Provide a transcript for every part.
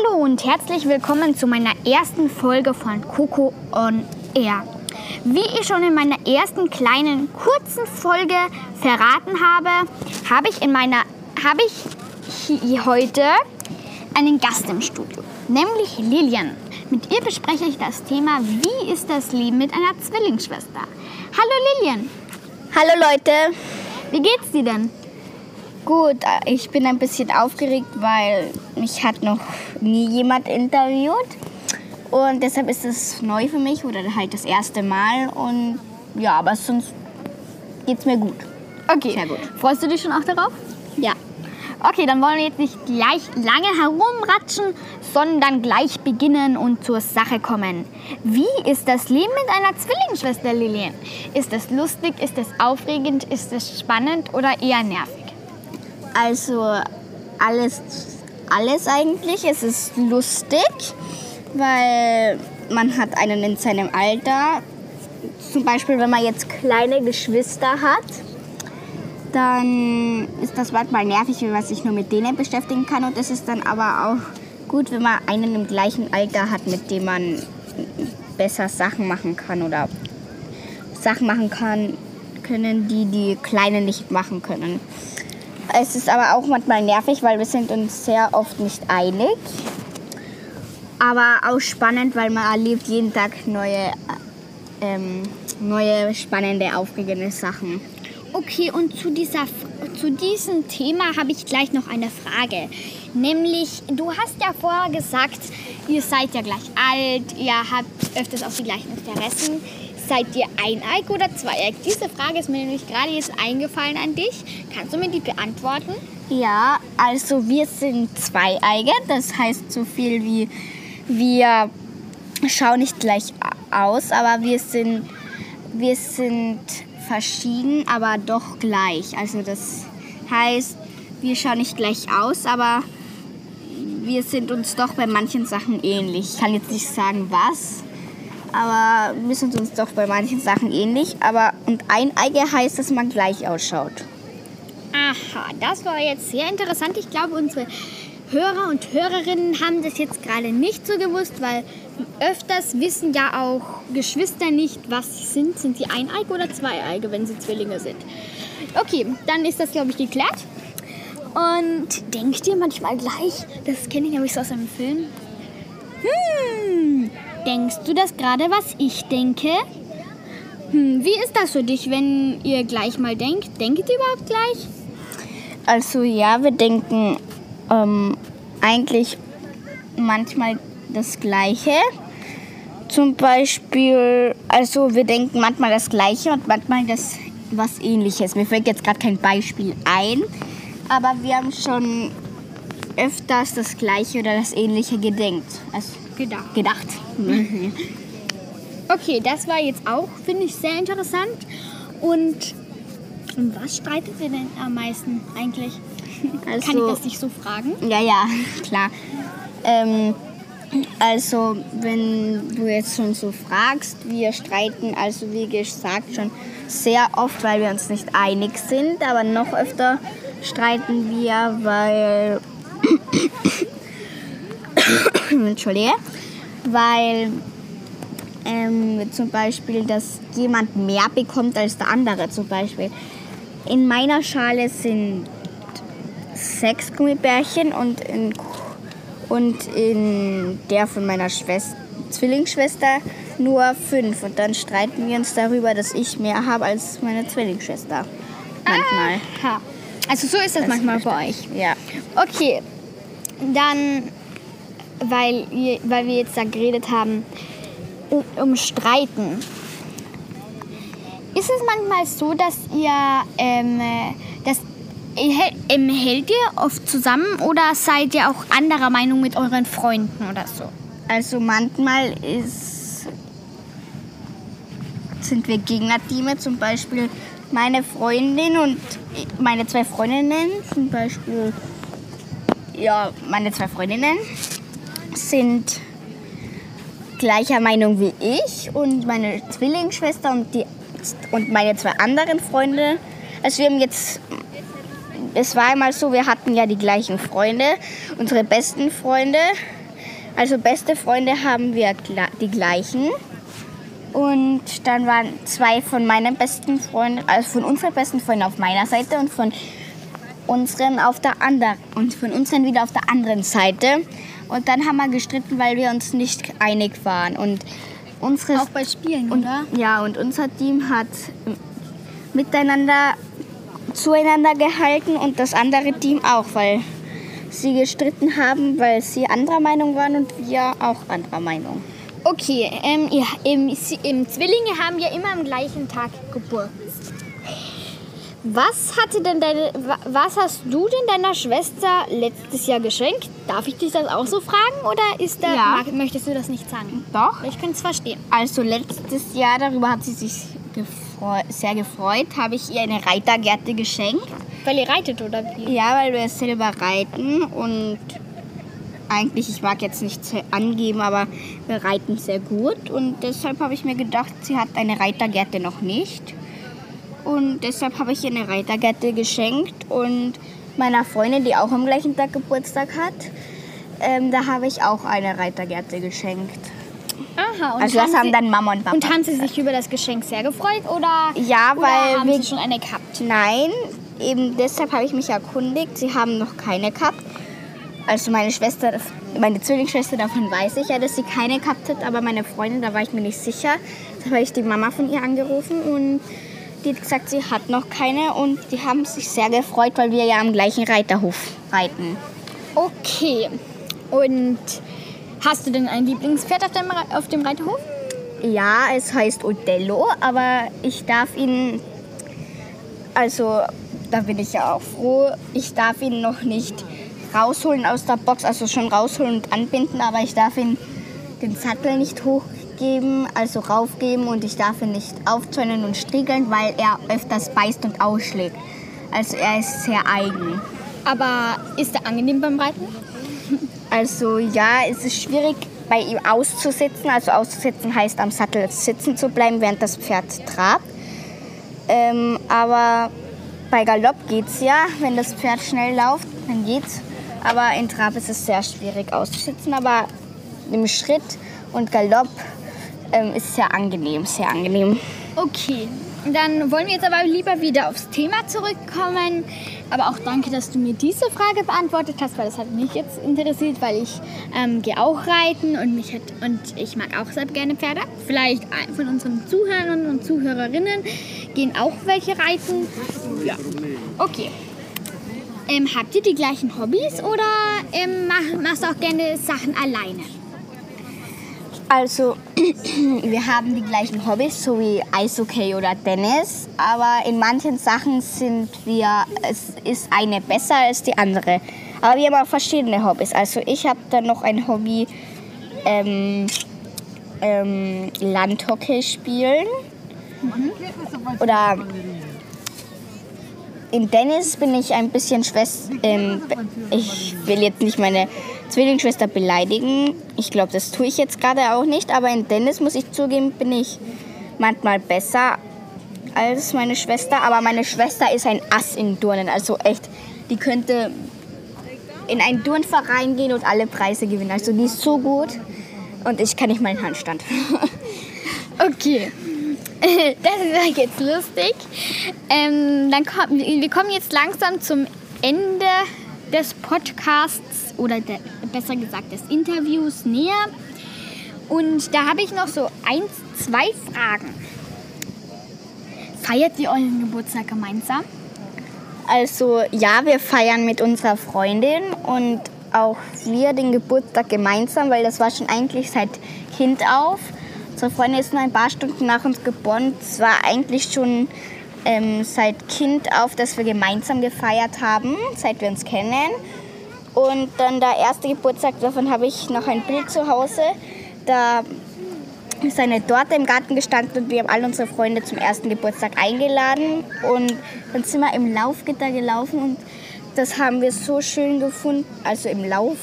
Hallo und herzlich willkommen zu meiner ersten Folge von Coco on Air. Wie ich schon in meiner ersten kleinen kurzen Folge verraten habe, habe ich in meiner habe ich heute einen Gast im Studio, nämlich Lilian. Mit ihr bespreche ich das Thema, wie ist das Leben mit einer Zwillingsschwester. Hallo Lilian. Hallo Leute. Wie geht's dir denn? Gut, ich bin ein bisschen aufgeregt, weil mich hat noch nie jemand interviewt. Und deshalb ist es neu für mich oder halt das erste Mal. Und ja, aber sonst geht's mir gut. Okay. Sehr gut. Freust du dich schon auch darauf? Ja. Okay, dann wollen wir jetzt nicht gleich lange herumratschen, sondern gleich beginnen und zur Sache kommen. Wie ist das Leben mit einer Zwillingsschwester, Lilian? Ist es lustig, ist es aufregend, ist es spannend oder eher nervig? Also alles, alles eigentlich. Es ist lustig, weil man hat einen in seinem Alter. Zum Beispiel, wenn man jetzt kleine Geschwister hat, dann ist das manchmal nervig, wenn man sich nur mit denen beschäftigen kann. Und es ist dann aber auch gut, wenn man einen im gleichen Alter hat, mit dem man besser Sachen machen kann oder Sachen machen kann, können, die die Kleinen nicht machen können. Es ist aber auch manchmal nervig, weil wir sind uns sehr oft nicht einig. Aber auch spannend, weil man erlebt jeden Tag neue, ähm, neue spannende, aufregende Sachen. Okay, und zu, dieser, zu diesem Thema habe ich gleich noch eine Frage. Nämlich, du hast ja vorher gesagt, ihr seid ja gleich alt, ihr habt öfters auch die gleichen Interessen. Seid ihr eineig oder zweieig? Diese Frage ist mir nämlich gerade jetzt eingefallen an dich. Kannst du mir die beantworten? Ja, also wir sind zweieige. Das heißt so viel wie wir schauen nicht gleich aus, aber wir sind, wir sind verschieden, aber doch gleich. Also das heißt, wir schauen nicht gleich aus, aber wir sind uns doch bei manchen Sachen ähnlich. Ich kann jetzt nicht sagen, was aber wir sind uns doch bei manchen Sachen ähnlich. Aber und Eineige heißt, dass man gleich ausschaut. Aha, das war jetzt sehr interessant. Ich glaube, unsere Hörer und Hörerinnen haben das jetzt gerade nicht so gewusst, weil öfters wissen ja auch Geschwister nicht, was sie sind. Sind sie Eineige oder Zweieige, wenn sie Zwillinge sind? Okay, dann ist das, glaube ich, geklärt. Und denkt ihr manchmal gleich, das kenne ich nämlich so aus einem Film, hm, Denkst du das gerade, was ich denke? Hm, wie ist das für dich, wenn ihr gleich mal denkt? Denkt ihr überhaupt gleich? Also ja, wir denken ähm, eigentlich manchmal das Gleiche. Zum Beispiel, also wir denken manchmal das Gleiche und manchmal das was Ähnliches. Mir fällt jetzt gerade kein Beispiel ein, aber wir haben schon öfters das Gleiche oder das Ähnliche gedenkt. Also gedacht. Gedacht. Mhm. Okay, das war jetzt auch, finde ich, sehr interessant. Und um was streitet ihr denn am meisten eigentlich? Also, Kann ich das nicht so fragen? Ja, ja, klar. Ähm, also, wenn du jetzt schon so fragst, wir streiten, also wie gesagt, schon sehr oft, weil wir uns nicht einig sind, aber noch öfter streiten wir, weil Entschuldige, weil ähm, zum Beispiel, dass jemand mehr bekommt als der andere zum Beispiel. In meiner Schale sind sechs Gummibärchen und in, und in der von meiner Schwester, Zwillingsschwester nur fünf. Und dann streiten wir uns darüber, dass ich mehr habe als meine Zwillingsschwester. Manchmal. Aha. Also so ist das, das manchmal bei euch. Ja. Okay, dann weil, weil wir jetzt da geredet haben, um, Streiten. Ist es manchmal so, dass ihr, ähm, dass, ähm, hält ihr oft zusammen oder seid ihr auch anderer Meinung mit euren Freunden oder so? Also manchmal ist, sind wir Gegnerteame, zum Beispiel meine Freundin und meine zwei Freundinnen, zum Beispiel, ja, meine zwei Freundinnen sind gleicher Meinung wie ich und meine Zwillingsschwester und, die, und meine zwei anderen Freunde. Also wir haben jetzt, es war einmal so, wir hatten ja die gleichen Freunde, unsere besten Freunde. Also beste Freunde haben wir die gleichen. Und dann waren zwei von meinen besten Freunden, also von unseren besten Freunden auf meiner Seite und von unseren auf der anderen und von unseren wieder auf der anderen Seite. Und dann haben wir gestritten, weil wir uns nicht einig waren. Und unsere Auch bei Spielen, und, oder? Ja, und unser Team hat miteinander zueinander gehalten und das andere Team auch, weil sie gestritten haben, weil sie anderer Meinung waren und wir auch anderer Meinung. Okay, ähm, ja, im, im Zwillinge haben ja immer am gleichen Tag Geburtstag. Was hatte denn deine, was hast du denn deiner Schwester letztes Jahr geschenkt? Darf ich dich das auch so fragen oder ist da, Ja. mag- möchtest du das nicht sagen? Doch. Ich kann es verstehen. Also letztes Jahr, darüber hat sie sich gefreu sehr gefreut, habe ich ihr eine Reitergerte geschenkt. Weil ihr reitet oder wie? Ja, weil wir selber reiten und eigentlich, ich mag jetzt nicht zu- angeben, aber wir reiten sehr gut und deshalb habe ich mir gedacht, sie hat eine Reitergerte noch nicht. Und deshalb habe ich ihr eine Reitergerte geschenkt und meiner Freundin, die auch am gleichen Tag Geburtstag hat, ähm, da habe ich auch eine Reitergerte geschenkt. Aha, und Also das haben haben dann Mama und Papa. Und haben sie sich über das Geschenk sehr gefreut oder, Ja, oder weil haben wir- sie schon eine gehabt? Nein, eben deshalb habe ich mich erkundigt. Sie haben noch keine gehabt. Also meine Schwester, meine Zwillingsschwester, davon weiß ich ja, dass sie keine gehabt hat, aber meine Freundin, da war ich mir nicht sicher. Da habe ich die Mama von ihr angerufen und die hat gesagt, sie hat noch keine und die haben sich sehr gefreut, weil wir ja am gleichen Reiterhof reiten. Okay. Und hast du denn ein Lieblingspferd auf dem, auf dem Reiterhof? Ja, es heißt Othello, aber ich darf ihn, also da bin ich ja auch froh, ich darf ihn noch nicht rausholen aus der Box, also schon rausholen und anbinden, aber ich darf ihn den Sattel nicht hochgeben, also raufgeben und ich darf ihn nicht aufzäunen und striegeln, weil er öfters beißt und ausschlägt. Also er ist sehr eigen. Aber ist er angenehm beim Reiten? Also ja, es ist schwierig bei ihm auszusitzen. Also auszusitzen heißt am Sattel sitzen zu bleiben, während das Pferd trabt. Ähm, aber bei Galopp geht's ja. Wenn das Pferd schnell läuft, dann geht's. Aber in Trab ist es sehr schwierig auszusitzen. Aber im Schritt und Galopp ähm, ist sehr angenehm, sehr angenehm. Okay, dann wollen wir jetzt aber lieber wieder aufs Thema zurückkommen. Aber auch danke, dass du mir diese Frage beantwortet hast, weil das hat mich jetzt interessiert, weil ich ähm, gehe auch reiten und, mich hat, und ich mag auch sehr gerne Pferde. Vielleicht von unseren Zuhörern und Zuhörerinnen gehen auch welche reiten. Ja, okay. Ähm, habt ihr die gleichen Hobbys oder ähm, mach, machst du auch gerne Sachen alleine? Also, wir haben die gleichen Hobbys, so wie Eishockey oder Tennis, aber in manchen Sachen sind wir, es ist eine besser als die andere. Aber wir haben auch verschiedene Hobbys. Also, ich habe dann noch ein Hobby, ähm, ähm, Landhockey spielen. Oder in Tennis bin ich ein bisschen Schwester. Ähm, ich will jetzt nicht meine Zwillingsschwester beleidigen. Ich glaube, das tue ich jetzt gerade auch nicht. Aber in Tennis muss ich zugeben, bin ich manchmal besser als meine Schwester. Aber meine Schwester ist ein Ass in Turnen. Also echt, die könnte in einen Turnverein gehen und alle Preise gewinnen. Also die ist so gut. Und ich kann nicht mal einen Handstand. Okay. Das ist jetzt lustig. Ähm, dann kommen, wir kommen jetzt langsam zum Ende des Podcasts oder der, besser gesagt des Interviews näher. Und da habe ich noch so eins, zwei Fragen. Feiert ihr euren Geburtstag gemeinsam? Also ja, wir feiern mit unserer Freundin und auch wir den Geburtstag gemeinsam, weil das war schon eigentlich seit Kind auf. Unsere Freundin ist nur ein paar Stunden nach uns geboren. Es war eigentlich schon ähm, seit Kind auf, dass wir gemeinsam gefeiert haben, seit wir uns kennen. Und dann der erste Geburtstag, davon habe ich noch ein Bild zu Hause. Da ist eine Torte im Garten gestanden und wir haben all unsere Freunde zum ersten Geburtstag eingeladen. Und dann sind wir im Laufgitter gelaufen und das haben wir so schön gefunden. Also im Lauf.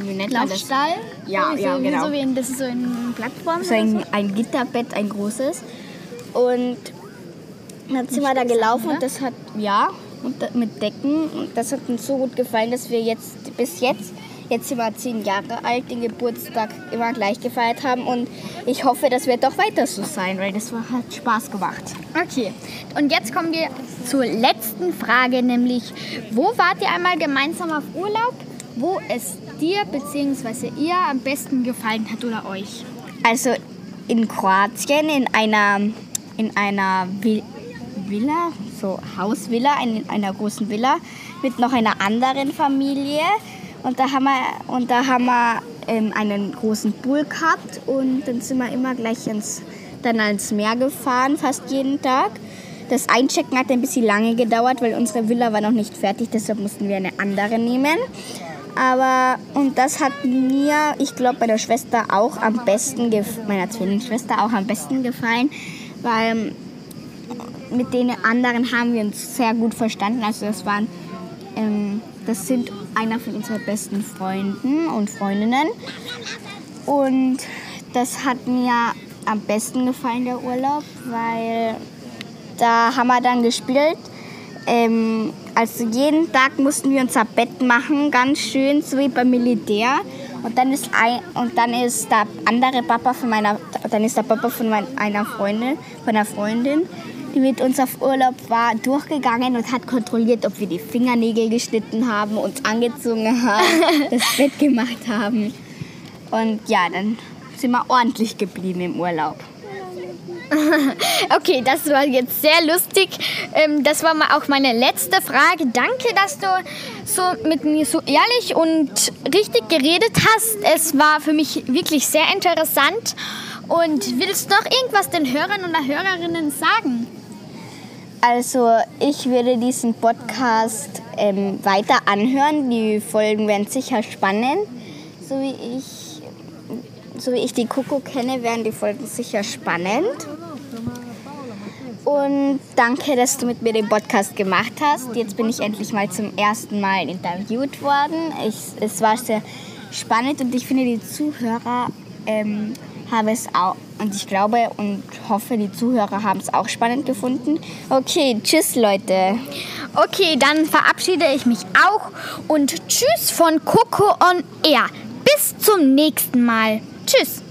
Wie nennt man das? Laufstall? Ja, so, ja, genau. So wie in, das ist so in Plattform. So ein, ein Gitterbett, ein großes. Und dann sind wir da gelaufen und das hat, ja, und mit Decken. Und das hat uns so gut gefallen, dass wir jetzt bis jetzt, jetzt sind wir zehn Jahre alt, den Geburtstag immer gleich gefeiert haben. Und ich hoffe, das wird doch weiter so sein, weil das war, hat Spaß gemacht. Okay, und jetzt kommen wir zur letzten Frage, nämlich, wo wart ihr einmal gemeinsam auf Urlaub, wo es dir bzw. ihr am besten gefallen hat oder euch? Also in Kroatien in einer, in einer Villa, so Hausvilla, in einer großen Villa mit noch einer anderen Familie. Und da haben wir, und da haben wir ähm, einen großen Pool gehabt und dann sind wir immer gleich ins, dann ans Meer gefahren, fast jeden Tag. Das Einchecken hat ein bisschen lange gedauert, weil unsere Villa war noch nicht fertig, deshalb mussten wir eine andere nehmen. Aber, und das hat mir, ich glaube, meiner Schwester auch am besten, meiner Zwillingsschwester auch am besten gefallen, weil mit den anderen haben wir uns sehr gut verstanden. Also das waren, ähm, das sind einer von unseren besten Freunden und Freundinnen. Und das hat mir am besten gefallen, der Urlaub, weil da haben wir dann gespielt. Ähm, also jeden Tag mussten wir unser Bett machen, ganz schön, so wie beim Militär. Und dann ist ein, und dann ist der andere Papa von meiner, dann ist der Papa von meiner Freundin, von einer Freundin, die mit uns auf Urlaub war, durchgegangen und hat kontrolliert, ob wir die Fingernägel geschnitten haben, uns angezogen haben, das Bett gemacht haben. Und ja, dann sind wir ordentlich geblieben im Urlaub. okay, das war jetzt sehr lustig. Ähm, das war auch meine letzte Frage. Danke, dass du so mit mir so ehrlich und richtig geredet hast. Es war für mich wirklich sehr interessant. Und willst du noch irgendwas den Hörern und Hörerinnen sagen? Also ich würde diesen Podcast ähm, weiter anhören. Die Folgen werden sicher spannend. So wie ich, so wie ich die Coco kenne, werden die Folgen sicher spannend. Und danke, dass du mit mir den Podcast gemacht hast. Jetzt bin ich endlich mal zum ersten Mal interviewt worden. Ich, es war sehr spannend und ich finde, die Zuhörer ähm, habe es auch, und ich glaube und hoffe, die Zuhörer haben es auch spannend gefunden. Okay, tschüss Leute. Okay, dann verabschiede ich mich auch und tschüss von Coco on Air. Bis zum nächsten Mal. Tschüss.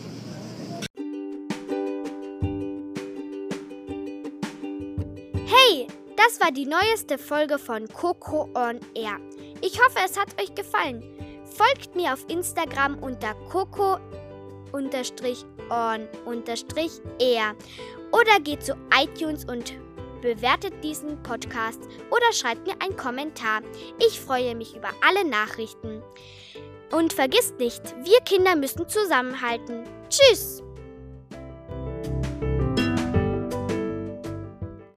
Hey, das war die neueste Folge von Coco on Air. Ich hoffe, es hat euch gefallen. Folgt mir auf Instagram unter Coco on er oder geht zu iTunes und bewertet diesen Podcast oder schreibt mir einen Kommentar. Ich freue mich über alle Nachrichten. Und vergisst nicht, wir Kinder müssen zusammenhalten. Tschüss!